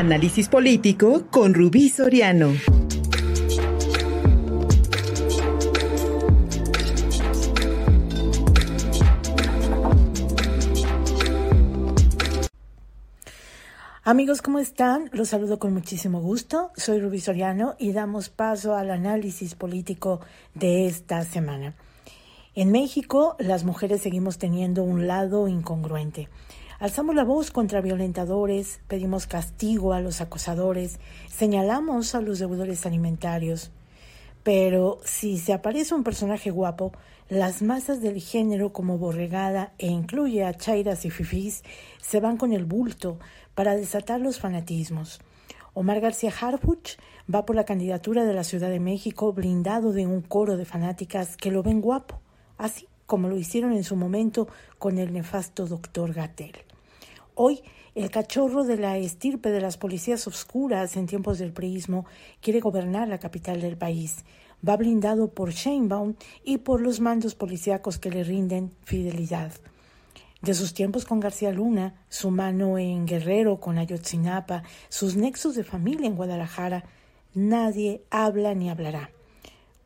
Análisis político con Rubí Soriano. Amigos, ¿cómo están? Los saludo con muchísimo gusto. Soy Rubí Soriano y damos paso al análisis político de esta semana. En México, las mujeres seguimos teniendo un lado incongruente. Alzamos la voz contra violentadores, pedimos castigo a los acosadores, señalamos a los deudores alimentarios. Pero si se aparece un personaje guapo, las masas del género como borregada e incluye a chairas y fifís se van con el bulto para desatar los fanatismos. Omar García Harfuch va por la candidatura de la Ciudad de México blindado de un coro de fanáticas que lo ven guapo, así como lo hicieron en su momento con el nefasto doctor Gatel. Hoy, el cachorro de la estirpe de las policías oscuras en tiempos del priismo quiere gobernar la capital del país. Va blindado por Sheinbaum y por los mandos policíacos que le rinden fidelidad. De sus tiempos con García Luna, su mano en Guerrero con Ayotzinapa, sus nexos de familia en Guadalajara, nadie habla ni hablará.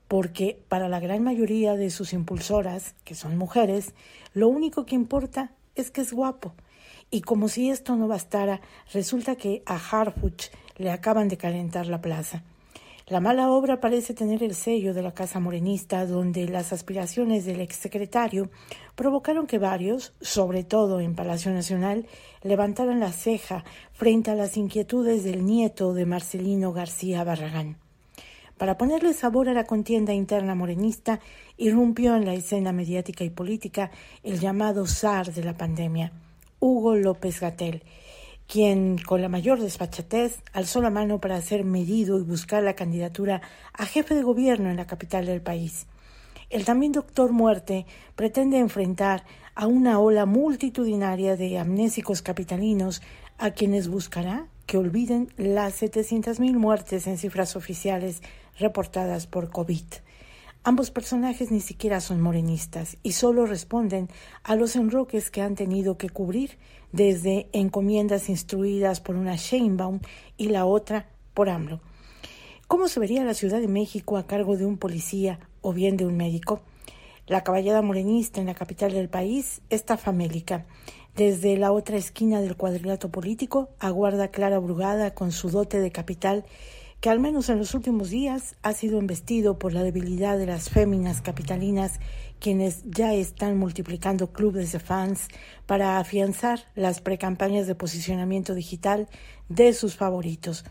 Porque para la gran mayoría de sus impulsoras, que son mujeres, lo único que importa es que es guapo y como si esto no bastara, resulta que a Harfuch le acaban de calentar la plaza. La mala obra parece tener el sello de la Casa Morenista, donde las aspiraciones del exsecretario provocaron que varios, sobre todo en Palacio Nacional, levantaran la ceja frente a las inquietudes del nieto de Marcelino García Barragán. Para ponerle sabor a la contienda interna morenista, irrumpió en la escena mediática y política el llamado zar de la pandemia, Hugo López Gatel, quien con la mayor despachatez alzó la mano para ser medido y buscar la candidatura a jefe de gobierno en la capital del país. El también doctor Muerte pretende enfrentar a una ola multitudinaria de amnésicos capitalinos a quienes buscará que olviden las 700.000 muertes en cifras oficiales reportadas por COVID. Ambos personajes ni siquiera son morenistas y solo responden a los enroques que han tenido que cubrir desde encomiendas instruidas por una Sheinbaum y la otra por AMLO. ¿Cómo se vería la Ciudad de México a cargo de un policía o bien de un médico? La caballada morenista en la capital del país está famélica. Desde la otra esquina del cuadrilátero político aguarda Clara Brugada con su dote de capital que al menos en los últimos días ha sido embestido por la debilidad de las féminas capitalinas, quienes ya están multiplicando clubes de fans para afianzar las precampañas de posicionamiento digital de sus favoritos.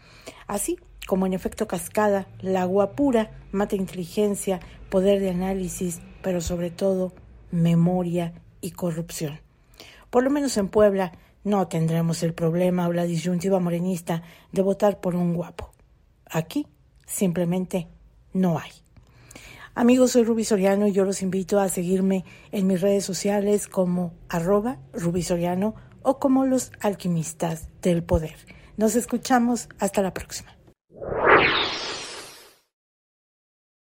Así como en efecto cascada, la guapura mata inteligencia, poder de análisis, pero sobre todo memoria y corrupción. Por lo menos en Puebla no tendremos el problema o la disyuntiva morenista de votar por un guapo. Aquí simplemente no hay. Amigos, soy Rubí Soriano y yo los invito a seguirme en mis redes sociales como arroba o como los alquimistas del poder. Nos escuchamos hasta la próxima.